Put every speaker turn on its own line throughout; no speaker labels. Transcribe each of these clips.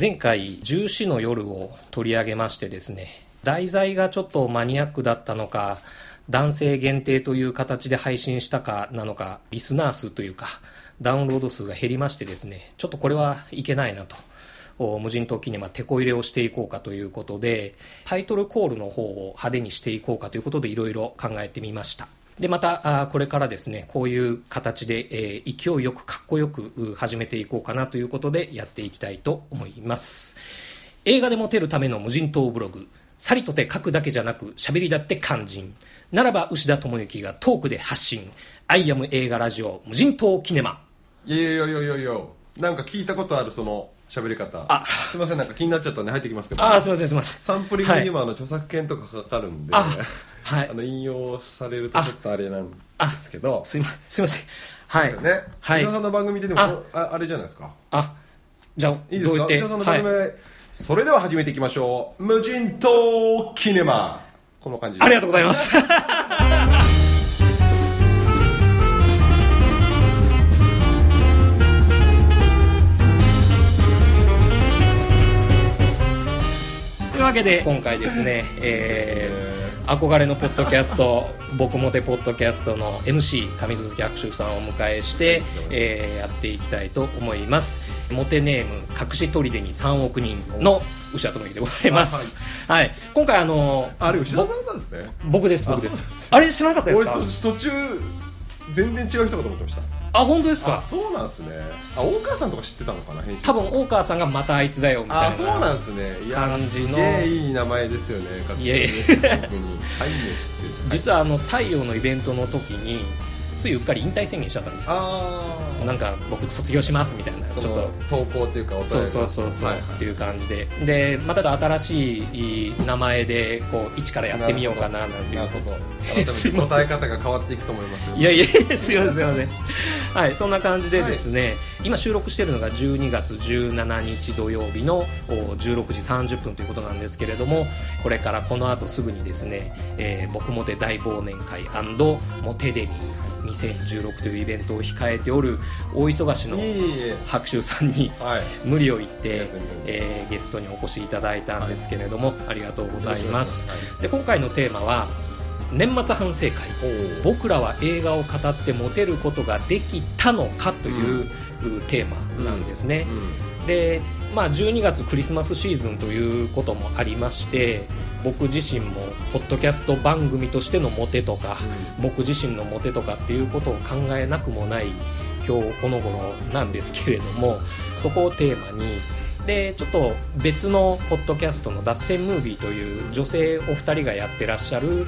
前回、重視の夜を取り上げましてですね、題材がちょっとマニアックだったのか、男性限定という形で配信したかなのか、リスナー数というか、ダウンロード数が減りましてですね、ちょっとこれはいけないなと。無人島キネマ、テこ入れをしていこうかということで、タイトルコールの方を派手にしていこうかということでいろいろ考えてみました。で、またあ、これからですね、こういう形で、えー、勢いよく、かっこよく始めていこうかなということでやっていきたいと思います。映画でモテるための無人島ブログ、さりとて書くだけじゃなく、喋りだって肝心。ならば、牛田智之がトークで発信。アイアム映画ラジオ、無人島キネマ。
いやいやいやいやいやなんか聞いたことある、その、喋り方。あ。すみませんなんか気になっちゃったんで入ってきますけど。
あすみませんすみません。
サンプリングにもあの著作権とかかかるんで、
はい、
あの引用されるとちょっとあれなんですけど。
すみすみません。はい。
ね。はい。さんの番組でもあ。あれじゃないですか。
あじゃあ
いいですか？石田さんの番組、はい、それでは始めていきましょう。無人島キネマ。この感じ
ありがとうございますわけで今回ですね、えー、憧れのポッドキャスト「僕もてポッドキャスト」の MC 上鈴木悪秀さんをお迎えして、えー、やっていきたいと思います。モテネーム隠し砦に3億人の牛田智之でございます、はい、はい、今回あの
あれ牛田さんなんですね。
僕です僕です。あれ知らなかったですか？
途中全然違う人かと思ってました
あ本当ですか？
そうなんですね。あ大川さんとか知ってたのかな編
集多分大川さんがまたあいつだよみたいなあ
そうなんですね。
感じの。
いい名前ですよね
いやいや実はあの太陽のイベントの時についうっかり引退宣言しちゃったんですよ。なんか僕卒業しますみたいなちょっと。
投稿っていうか
そうそうそうそう、はい、っていう感じで。でまただ新しい名前でこう一からやってみようかななんていう。こと
答え方が変わっていくと思いますよ、
いやいやすいませんすいません。はいそんな感じでですね、はい、今収録しているのが12月17日土曜日の16時30分ということなんですけれどもこれからこの後すぐにですね、えー、僕もて大忘年会モテデミー2016というイベントを控えておる大忙しの白秋さんに無理を言って、えー、ゲストにお越しいただいたんですけれども、ありがとうございます。で今回のテーマは年末反省会。僕らは映画を語ってモテることができたのかという、テーマなんですね、で、まあ、12月クリスマスシーズンということもありまして僕自身もポッドキャスト番組としてのモテとか、うん、僕自身のモテとかっていうことを考えなくもない今日この頃なんですけれどもそこをテーマにでちょっと別のポッドキャストの「脱線ムービー」という女性お二人がやってらっしゃる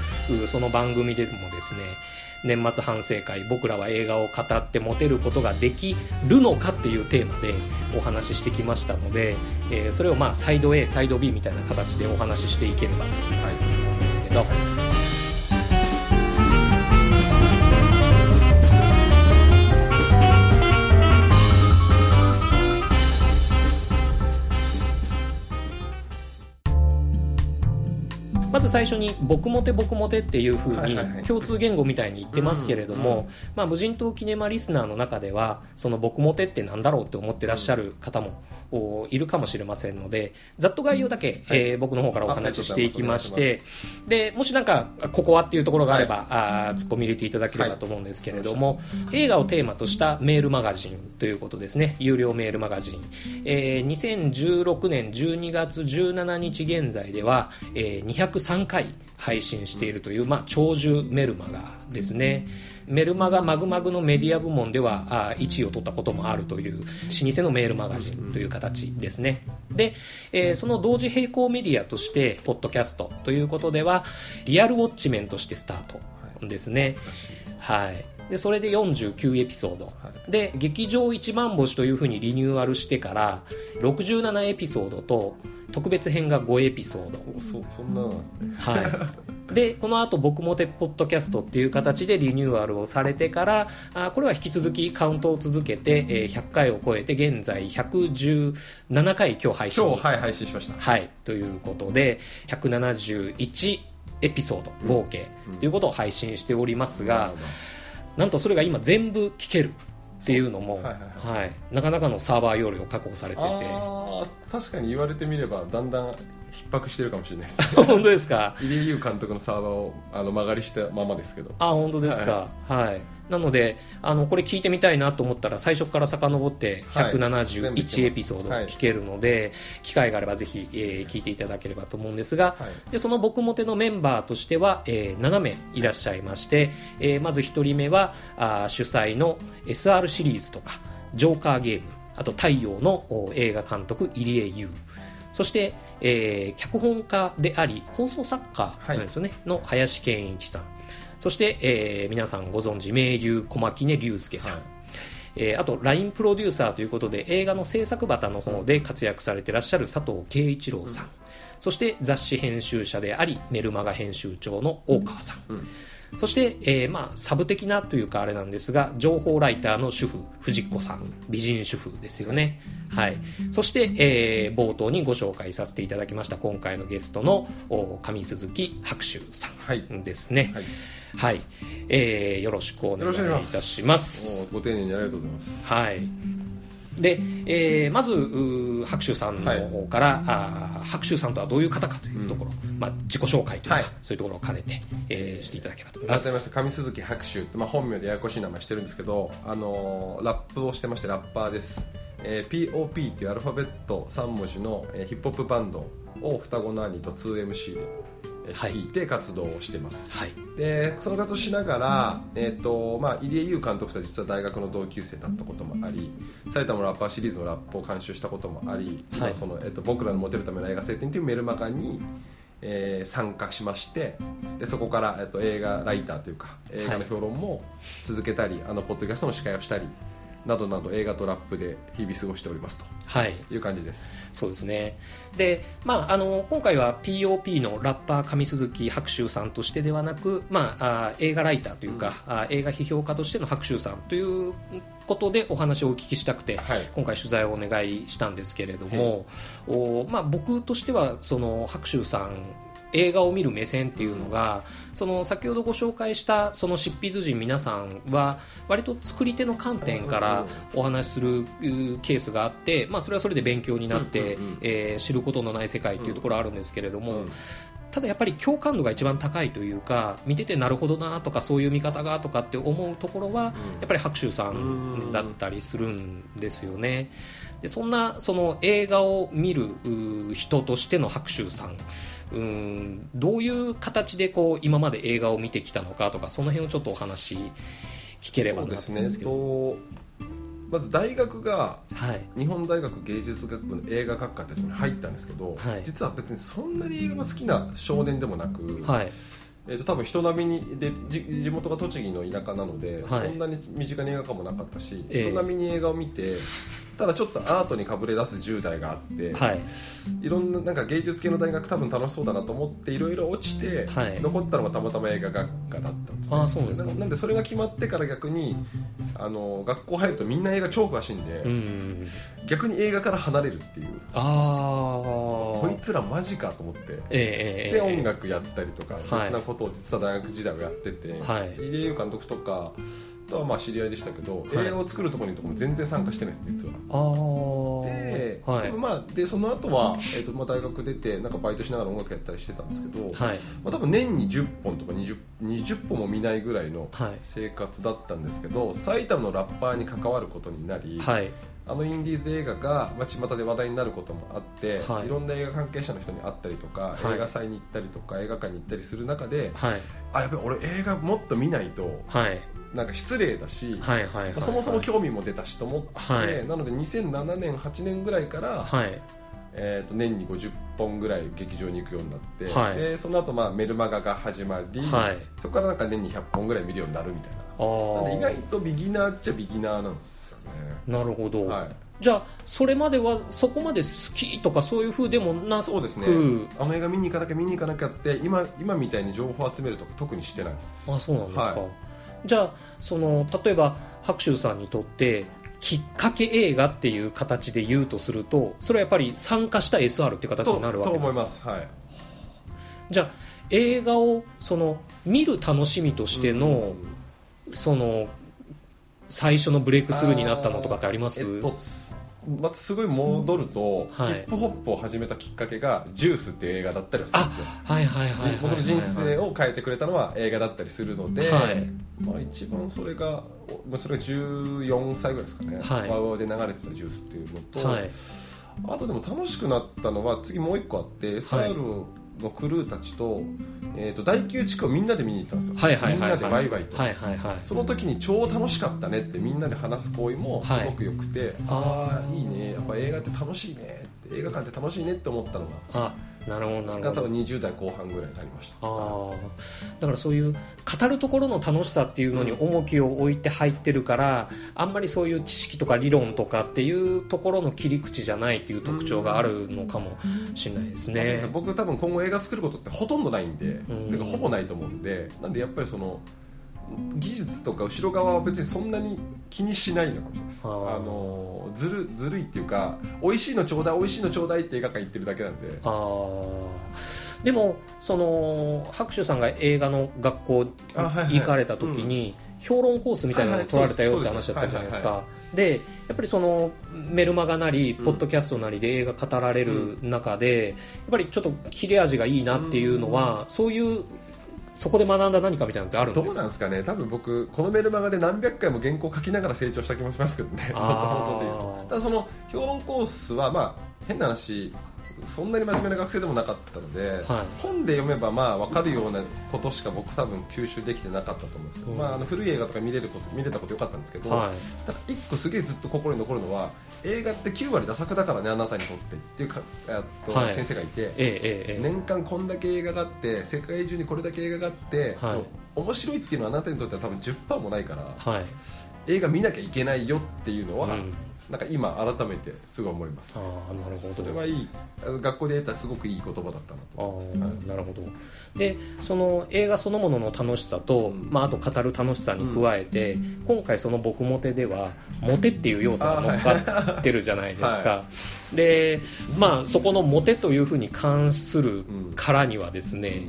その番組でもですね年末反省会僕らは映画を語ってモテることができるのかっていうテーマでお話ししてきましたので、えー、それをまあサイド A サイド B みたいな形でお話ししていければと思うんですけど。まず最初に「僕モテ僕モテ」っていうふうに共通言語みたいに言ってますけれども、まあ、無人島キネマリスナーの中ではその僕モテってなんだろうって思ってらっしゃる方もいるかもしれませんのでざっと概要だけ、えー、僕の方からお話ししていきましてでもしなんかここはっていうところがあれば、はい、あツッコミ入れていただければと思うんですけれども、映画をテーマとしたメールマガジンということですね。有料メールマガジン、えー、2016年12月17日現在では、えー、203回配信しているという、まあ、長寿メルマガですね。メルマガマグマグのメディア部門では1位を取ったこともあるという老舗のメールマガジンという形ですね。で、えー、その同時並行メディアとして、ポッドキャストということでは、リアルウォッチメンとしてスタートですね。はい。で、それで49エピソード。で、劇場一番星というふうにリニューアルしてから、67エピソードと、特別編が5エピソード。
そそんななんですね。
はい。でこの後僕もてポッドキャストっていう形でリニューアルをされてからあこれは引き続きカウントを続けて、えー、100回を超えて現在117回今日配信。
今日、はい、配信しました。
はい。ということで171エピソード合計ということを配信しておりますが、うんうん、なんとそれが今全部聞けるっていうのも、
はいはい
はい。なかなかのサーバー容量確保されてて。
あー確かに言われてみればだんだん逼迫してるかもしれないです。
本当ですか？
入江優監督のサーバーをあの曲がりしたままですけど。
あ本当ですか。はい、なのであのこれ聞いてみたいなと思ったら最初から遡って
はい。全部聞
171
けます。
エピソード聞けるので、機会があればぜひ、えー聞いていただければと思うんですが、
はい。
でその僕もてのメンバーとしては、えー7名いらっしゃいまして、えーまず1人目はあー主催の SR シリーズとかジョーカーゲームあと太陽のお映画監督入江優そして、えー脚本家であり放送作家なんですよね、の林健一さん。そして、えー皆さんご存知名優小牧根隆介さん、
はい。
えーあと LINE プロデューサーということで映画の制作旗の方で活躍されてらっしゃる佐藤圭一郎さん、そして雑誌編集者でありメルマガ編集長の大川さん、
うん
そして、えーまあ、サブ的なというかあれなんですが情報ライターの主婦藤子さん美人主婦ですよね、はい、そして、えー冒頭にご紹介させていただきました今回のゲストのお上鈴木白秋さ
はい。
んですね。
はい。
はい、えーよろしくお願いいたします。
ご丁寧にありがとうございます。
はい。で、えーまず、白秋さんの方から、あー白秋さんとはどういう方かというところ、まあ、自己紹介というか、
はい。
そういうところを兼ねて、えーしていただければと思います。
改めまして上鈴木白秋って、まあ、本名でややこしい名前してるんですけど、あのーラップをしてましてラッパーです、えー POP っていうアルファベット3文字の、えーヒップホップバンドを双子の兄と 2MC で、えー
はい
て活動をしてます、
はい。
でその活動しながら、えーとまあ、入江優監督とは実は大学の同級生だったこともあり埼玉のラッパーシリーズのラップを監修したこともあり、
はい。
今そのえーと僕らのモテるための映画晴天というメルマガに、えー参加しましてでそこから、えー、と映画ライターというか映画の評論も続けたり、あのポッドキャストの司会をしたりなどなど映画とラップで日々過ごしております
はい。
という感じです
そうですね。で、まあ、あの、今回は POP のラッパー上鈴木白秋さんとしてではなく、まあ、あ映画ライターというか、あ映画批評家としての白秋さんということでお話をお聞きしたくて、
はい。
今回取材をお願いしたんですけれども、おまあ、僕としてはその白秋さん映画を見る目線っていうのがその先ほどご紹介したその執筆陣皆さんは割と作り手の観点からお話しするうケースがあって、まあ、それはそれで勉強になって、
う
えー知ることのない世界っていうところあるんですけれども、
うん
ただやっぱり共感度が一番高いというか見ててなるほどなとかそういう見方がとかって思うところは、やっぱり白秋さんだったりするんですよね。でそんなその映画を見るう人としての白秋さんうんどういう形でこう今まで映画を見てきたのかとかその辺をちょっとお話聞ければなと思うんですけど。
とまず大学が
はい。
日本大学芸術学部の映画学科ってところに入ったんですけど、
はい。
実は別にそんなに映画が好きな少年でもなく、
はい。
えー、と多分人並みにでじ地元が栃木の田舎なので、
はい。
そんなに身近に映画館もなかったし、
ええ。
人並みに映画を見てただちょっとアートにかぶれ出す10代があって、
はい。
いろんななんか芸術系の大学多分楽しそうだなと思っていろいろ落ちて、
はい。
残ったのがたまたま映画学科だったんです、ね、
ああそうですか。
ななんでそれが決まってから逆にあの学校入るとみんな映画超詳しいんで、
うん。
逆に映画から離れるっていう。
ああ
こいつらマジかと思って
ええええ
で音楽やったりとか別
はい。
なことを実は大学時代はやってて、
はい。
入江優監督とかとはまあ知り合いでしたけど、
はい。
映画を作るところにとかも全然参加してないです実は。
ああ
で,、
はい。
まあ、でその後は、えーとまあ大学出てなんかバイトしながら音楽やったりしてたんですけど、
はい。
まあ、多分年に10本とか 20, 20本も見ないぐらいの
はい。
生活だったんですけど埼玉のラッパーに関わることになり、
はい
あのインディーズ映画が、まあ、巷で話題になることもあって、
はい。
い、ろんな映画関係者の人に会ったりとか、
はい。
映画祭に行ったりとか映画館に行ったりする中で
はい。
あやっぱり俺映画もっと見ないと
はい。
なんか失礼だし、
はいはい
そもそも興味も出たしと思って、
はい。
なので2007年8年ぐらいから、
はい
えー、と年に50本ぐらい劇場に行くようになって、
はい。
でその後まあメルマガが始まり、
はい。
そこからなんか年に100本ぐらい見るようになるみたいな。
あ
なんで意
あ
外とビギナーっちゃビギナーなんですよね。
なるほど、
はい。
じゃあそれまではそこまで好きとかそういうふうでもなく
そうですね。あの映画見に行かなきゃ見に行かなきゃって今今みたいに情報集めるとか特にしてないです
あそうなんですか、
はい
じゃあその例えば白秋さんにとってきっかけ映画っていう形で言うとするとそれはやっぱり参加した SR っていう形
と
になるわけ
と思います。はい。
じゃあ映画をその見る楽しみとしての、その最初のブレイクスルーになったのとかってあります？
えっとすまたすごい戻ると、
はい。
ヒップホップを始めたきっかけが「ジュースっていう映画だったりはするん
あ
ですよ。
はいはいはい
僕の人生を変えてくれたのは映画だったりするので、
はい。
まあ、一番それがおまあそれが14歳ぐらいですかね、
はい。
ワウワウで流れてたジュースっていうのと、
はい。
あとでも楽しくなったのは次もう一個あって SR のクルーたちと,、えー、と大宮地区をみんなで見に行ったんですよ、
はいはいはいはい。
みんなでワイワイと、
はいはいはい。
その時に超楽しかったねってみんなで話す行為もすごく良くて、ああいいね。やっぱ映画って楽しいねって映画館って楽しいねって思ったのが。
あなるほどなるほど。
が多分20代後半ぐらいになりました。
ああだからそういう語るところの楽しさっていうのに重きを置いて入ってるからあんまりそういう知識とか理論とかっていうところの切り口じゃないっていう特徴があるのかもしれないです
そうです
ね。
ね僕多分今後映画作ることってほとんどないんで、
ん。
てかほぼないと思うんでなんでやっぱりその技術とか後ろ側は別にそんなに気にしないのかもしれないです。
あ
のずるずるいっていうか美味しいのちょうだい美味しいのちょうだいって映画館行ってるだけなんで。
ああでもその白秋さんが映画の学校行かれた時に、評論コースみたいなのを取られたよって話だったじゃないですか。でやっぱりそのメルマガなり
うん。
ポッドキャストなりで映画語られる中で、やっぱりちょっと切れ味がいいなっていうのは、そういうそこで学んだ何かみたいなのってあるんですか？
どうなんですかね？多分僕このメルマガで何百回も原稿書きながら成長した気もしますけどね。ただその評論コースはまあ変な話そんなに真面目な学生でもなかったので、
はい。
本で読めばまあ分かるようなことしか僕多分吸収できてなかったと思うんですよ、
うん。
まあ、あの古い映画とか見れること見れたことよかったんですけど、
はい。
ただ一個すげえずっと心に残るのは映画って9割ダ作だからねあなたにとってっていうかえっと
はい。
先生がいて、
ええええええ。
年間こんだけ映画があって世界中にこれだけ映画があって、
はい。
面白いっていうのはあなたにとっては多分10%もないから
はい、
映画見なきゃいけないよっていうのは、
うん
なんか今改めてすごい思います。
ああなるほど。
それはいい。学校で得たすごくいい言葉だったなと
あ
思います、
ーなるほど。でその映画そのものの楽しさと、
うん。
まあ、あと語る楽しさに加えて、今回その「僕モテ」ではモテっていう要素が乗っかってるじゃないですか、
は
でまあそこのモテというふうに関するからにはですね、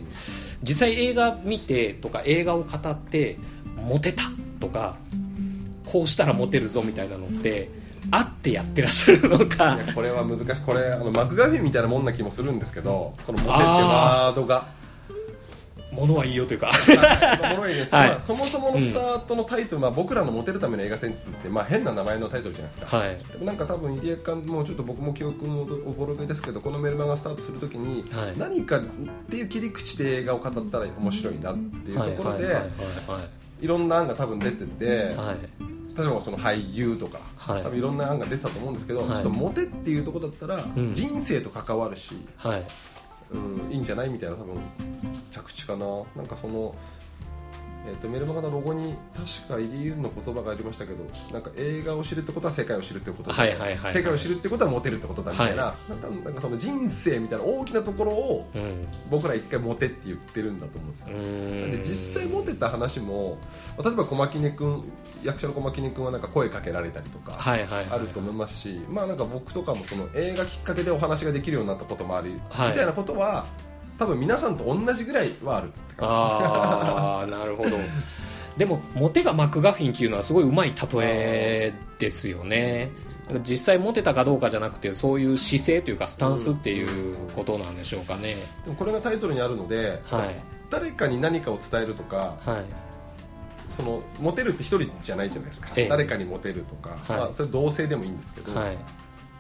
実際映画見てとか映画を語ってモテたとかこうしたらモテるぞみたいなのってあってやってらっしゃるのか。
これは難しい。これあのマクガフィンみたいなもんな気もするんですけどこの「モテ」ってワー。ドが
ものはいいよというか。はい
まあ、そもそものスタートのタイトル、まあ、僕らのモテるための映画戦って、まあ、変な名前のタイトルじゃないですか、
はい。
でもなんか多分入江監もちょっと僕も記憶もおぼろげですけどこのメルマガスタートするときに、
はい。
何かっていう切り口で映画を語ったら面白いなっていうところで
い
ろんな案が多分出てて、
はい
例えばその俳優とか、
はい。
多分いろんな案が出てたと思うんですけど、
はい。
ちょっとモテっていうところだったら、
うん。
人生と関わるし、
はい。
うん、いいんじゃない？みたいな多分着地かな。なんかその、えー、とメルマガのロゴに確か入江優の言葉がありましたけどなんか映画を知るってことは世界を知るってことだ、
はいはい
世界を知るってことはモテるってことだみたいな,、
は
なんかなんかその人生みたいな大きなところを
うん。
僕ら一回モテって言ってるんだと思うんですよ。
うーん。
で実際モテた話も例えば小牧根君役者の小牧根君はなんか声かけられたりとか、あると思いますし、まあなんか僕とかもその映画きっかけでお話ができるようになったこともあり、
はい。
みたいなことは多分皆さんと同じぐらいはあるって感
ああなるほど。でもモテがマクガフィンっていうのはすごいうまい例えですよね。実際モテたかどうかじゃなくてそういう姿勢というかスタンスっていうことなんでしょうかね、
じでもこれがタイトルにあるので、
はい。
誰かに何かを伝えるとか
はい。
そのモテるって一人じゃないじゃないですか、
ええ。
誰かにモテるとか、
はい。
まあ、それ同性でもいいんですけど、
はい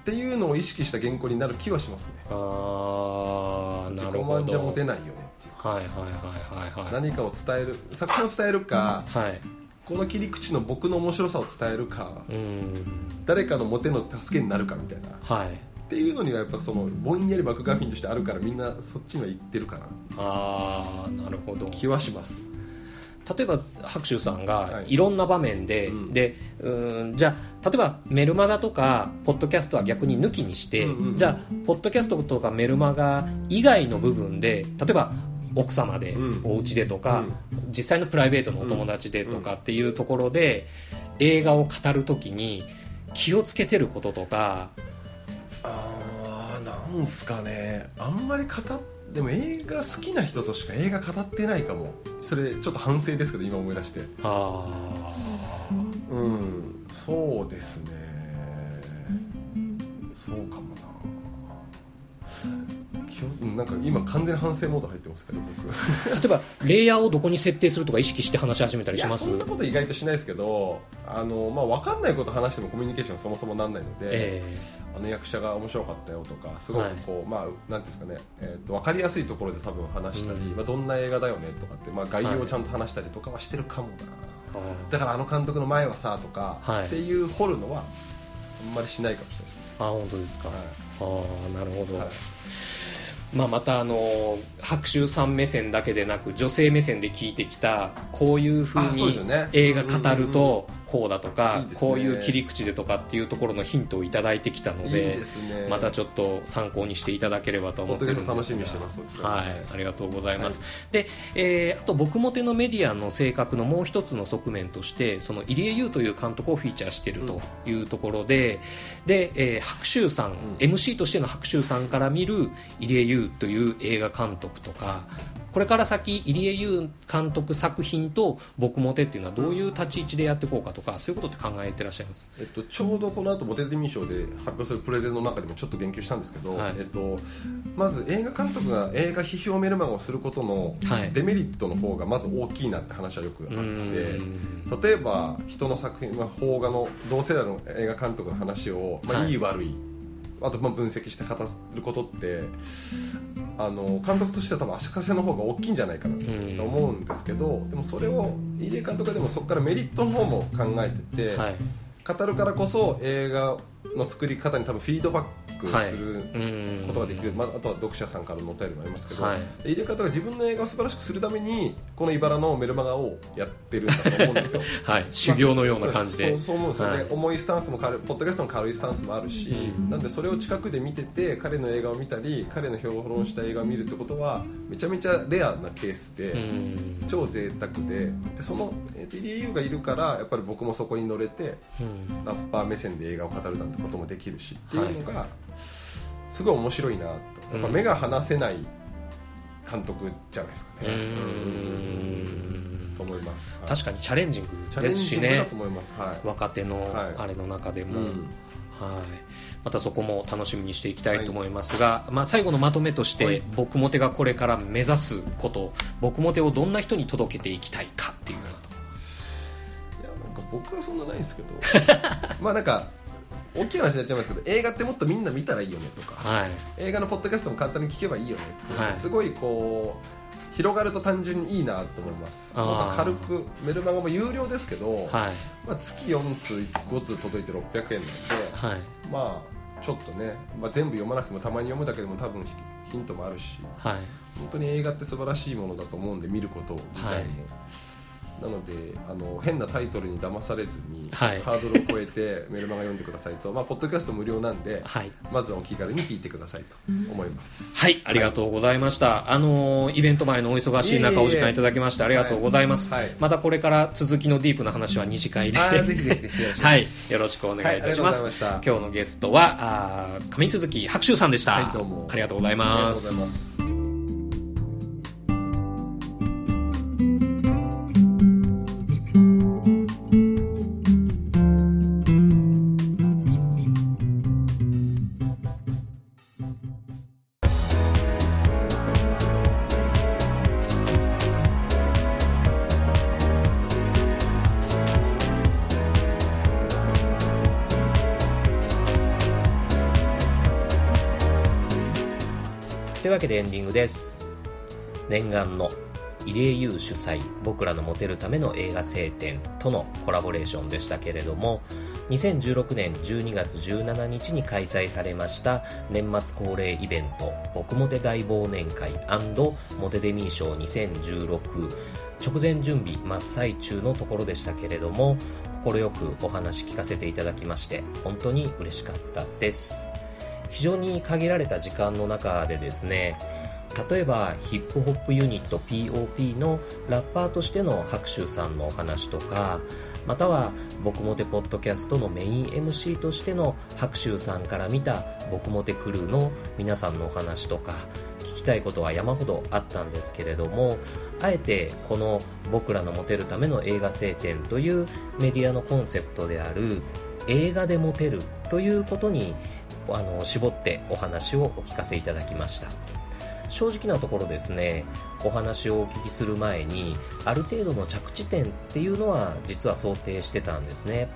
っていうのを意識した原稿になる気はしますね。
ああ
自己
なるほど。
満じゃモテないよね
はいはいはいはいはい。
何かを伝える作品を伝えるか
はい。
この切り口の僕の面白さを伝えるか
うーん。
誰かのモテの助けになるかみたいな。っ
はい。
ていうのにはやっぱそのぼんやりマクガフィンとしてあるからみんなそっちには行ってるかな。
ああなるほど。
気はします
例えば白秋さんが
はい。
いろんな場面で、
うん。
でうーんじゃあ例えばメルマガとかポッドキャストは逆に抜きにして、
うんうん
じゃあポッドキャストとかメルマガ以外の部分で例えば奥様で、
うん。
お家でとか、実際のプライベートのお友達でとかっていうところで、映画を語るときに気をつけてることとか。
あーなんすかね。あんまり語っでも映画好きな人としか映画語ってないかも。それちょっと反省ですけど今思い出して。
あ
うん。そうですね。そうかもななんか今完全に反省モード入ってますけど僕。
例えばレイヤーをどこに設定するとか意識して話し始めたりします？
そんなこと意外としないですけどあの、まあ、分かんないこと話してもコミュニケーションそもそもなんないので、
え
あの役者が面白かったよとかすごくこう、まあなんていうんですかね、えー、と分かりやすいところで多分話したり、
うん。
まあ、どんな映画だよねとかって、まあ、概要をちゃんと話したりとかはしてるかもな、
ー。
だからあの監督の前はさとか、
はい。
っていう掘るのはあんまりしないかもしれないですね、
あ本当ですか、
はい。
ああなるほど、
はい
まあ、またあの白秋さん目線だけでなく女性目線で聞いてきたこういうふうに映画語るとこうだとか、
ね。
こういう切り口でとかっていうところのヒントをいただいてきたの
いい
で
ね。
またちょっと参考にしていただければと思ってるんです
楽しみにしてます
はい、ありがとうございます、で、えーあと僕も手のメディアの性格のもう一つの側面としてその入江優という監督をフィーチャーしているというところで、で、えー白秋さん、
ん。
MC としての白秋さんから見る入江優という映画監督とかこれから先入江優監督作品と僕も手っていうのはどういう立ち位置でやっていこうかとかそういうことって考えてらっしゃいます？
えっと、ちょうどこの後モテデミー賞で発表するプレゼンの中でもちょっと言及したんですけど、
はい。
えっと、まず映画監督が映画批評メルマガをすることの
はい。
デメリットの方がまず大きいなって話はよくあって、
うーん。
例えば人の作品、まあ、邦画の同世代の映画監督の話を、まあ、
はい。
いい悪いあとまあ分析して語ることってあの監督としては多分足かせの方が大きいんじゃないかな
うん。
と思うんですけどでもそれを入江監督はでもそこからメリットの方も考えてて、
はい。
語るからこそ映画の作り方に多分フィードバック
はい。
する
うん。
ことができる、まあ、あとは読者さんからのお便りもありますけど、
はい。
で入れ方が自分の映画を素晴らしくするためにこの茨のメルマガをやってるんだと思うんですよ。
はい、修行のような感じで、
そうそう思うんですよね、
はい。
重いスタンスも軽いポッドキャストの軽いスタンスもあるし、
うん。
なんでそれを近くで見てて彼の映画を見たり彼の評論した映画を見るってことはめちゃめちゃレアなケースで、
うん。
超贅沢ででその、えーと、入江優がいるからやっぱり僕もそこに乗れて
うん。
ラッパー目線で映画を語るなんてこともできるしっていうのがすごい面白いなと。やっぱ目が離せない監督じゃないですかね。と思います。はい。
確かにチャレンジングですしね。若手の
はい。
あれの中でも、
うん。
はい、またそこも楽しみにしていきたいと思いますが、まあ、最後のまとめとして、
はい。
僕もてがこれから目指すこと僕もてをどんな人に届けていきたいかっていうようなと。こ
いやなんか僕はそんなないんですけど。まあなんか大きい話になっちゃいますけど映画ってもっとみんな見たらいいよねとか、
はい。
映画のポッドキャストも簡単に聞けばいいよねって、
はい。
すごいこう広がると単純にいいなと思います。もっと軽くメルマガも有料ですけど、
はい。
まあ、月4通5通届いて600円なんで、
はい。
まあちょっとね、まあ、全部読まなくてもたまに読むだけでも多分ヒヒントもあるし
はい。
本当に映画って素晴らしいものだと思うんで見ること自体も、
はい
なのであの変なタイトルに騙されずに、
はい。
ハードルを超えて メルマガ読んでくださいと、まあ、ポッドキャスト無料なんで、
はい。
まずはお気軽に聞いてくださいと思います、
はい、ありがとうございました。あのーイベント前のお忙しい中お時間いただきましてありがとうございます。またこれから続きのディープな話は二次会で。
ぜひぜひぜひよろしくお
はい。よろしくお願いいたします。今日のゲストは、あー上鈴木白秋さんでした。
はいどうも。
ありがとうご。ざいますというわけでエンディングです。念願の入江優主催僕らのモテるための映画聖典とのコラボレーションでしたけれども2016年12月17日に開催されました年末恒例イベント僕モテ大忘年会モテデミー賞2016直前準備真っ最中のところでしたけれども快くお話聞かせていただきまして本当に嬉しかったです非常に限られた時間の中でですね
例えばヒップホップユニット POP のラッパーとしての白秋さんのお話とかまたは僕もてポッドキャストのメイン MC としての白秋さんから見た僕もてクルーの皆さんのお話とか聞きたいことは山ほどあったんですけれどもあえてこの僕らのモテるための映画聖典というメディアのコンセプトである映画でモテるということにあの絞ってお話をお聞かせいただきました。正直なところですねお話をお聞きする前にある程度の着地点っていうのは実は想定してたんですね。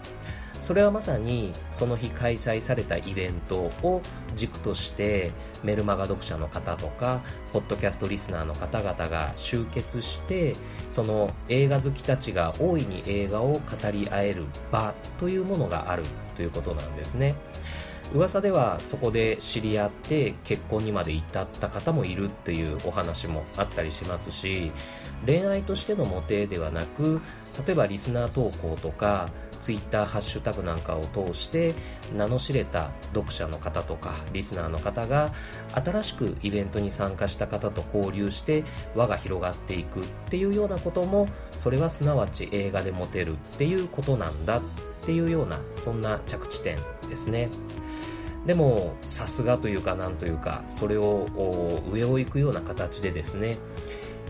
それはまさにその日開催されたイベントを軸としてメルマガ読者の方とかポッドキャストリスナーの方々が集結してその映画好きたちが大いに映画を語り合える場というものがあるということなんですね。噂ではそこで知り合って結婚にまで至った方もいるっていうお話もあったりしますし恋愛としてのモテではなく例えばリスナー投稿とかツイッターハッシュタグなんかを通して名の知れた読者の方とかリスナーの方が新しくイベントに参加した方と交流して輪が広がっていくっていうようなこともそれはすなわち映画でモテるっていうことなんだっていうようなそんな着地点ですね。でもさすがというかなんというかそれを上を行くような形でですね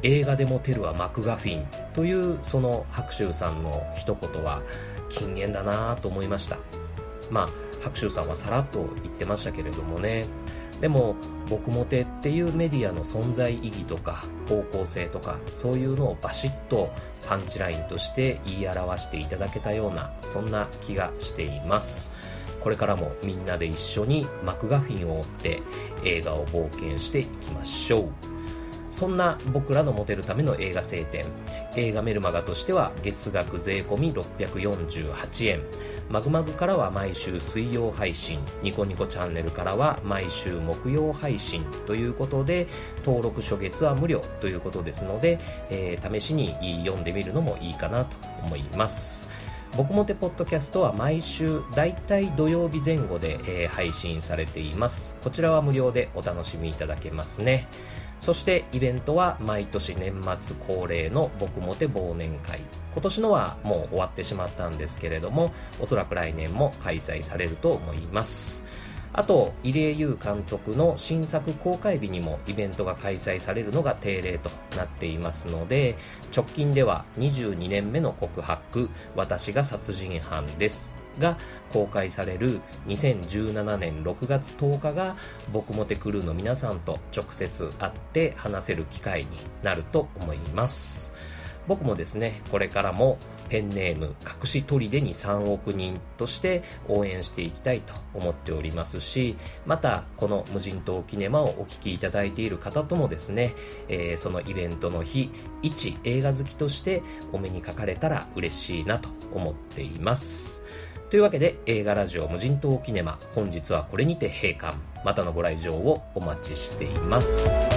映画でもテルはマクガフィンというその白秋さんの一言は禁言だなと思いましたまあ白秋さんはさらっと言ってましたけれどもねでも僕モテっていうメディアの存在意義とか方向性とかそういうのをバシッとパンチラインとして言い表していただけたようなそんな気がしています。これからもみんなで一緒にマクガフィンを追って映画を冒険していきましょう。そんな僕らのモテるための映画聖典映画メルマガとしては月額税込648円。マグマグからは毎週水曜配信。ニコニコチャンネルからは毎週木曜配信。ということで登録初月は無料ということですので、えー、試しに読んでみるのもいいかなと思います。僕もてポッドキャストは毎週だいたい土曜日前後で、えー、配信されています。こちらは無料でお楽しみいただけますね。そしてイベントは毎年年末恒例の僕もて忘年会。今年のはもう終わってしまったんですけれどもおそらく来年も開催されると思います。あと入江優監督の新作公開日にもイベントが開催されるのが定例となっていますので直近では22年目の告白私が殺人犯です。が公開される2017年6月10日が僕もてクルーの皆さんと直接会って話せる機会になると思います。僕もですねこれからもペンネーム隠し砦に3億人として応援していきたいと思っておりますしまたこの無人島キネマをお聞きいただいている方ともですね、えー、そのイベントの日一映画好きとしてお目にかかれたら嬉しいなと思っています。というわけで映画ラジオ無人島キネマ。本日はこれにて閉館。またのご来場をお待ちしています。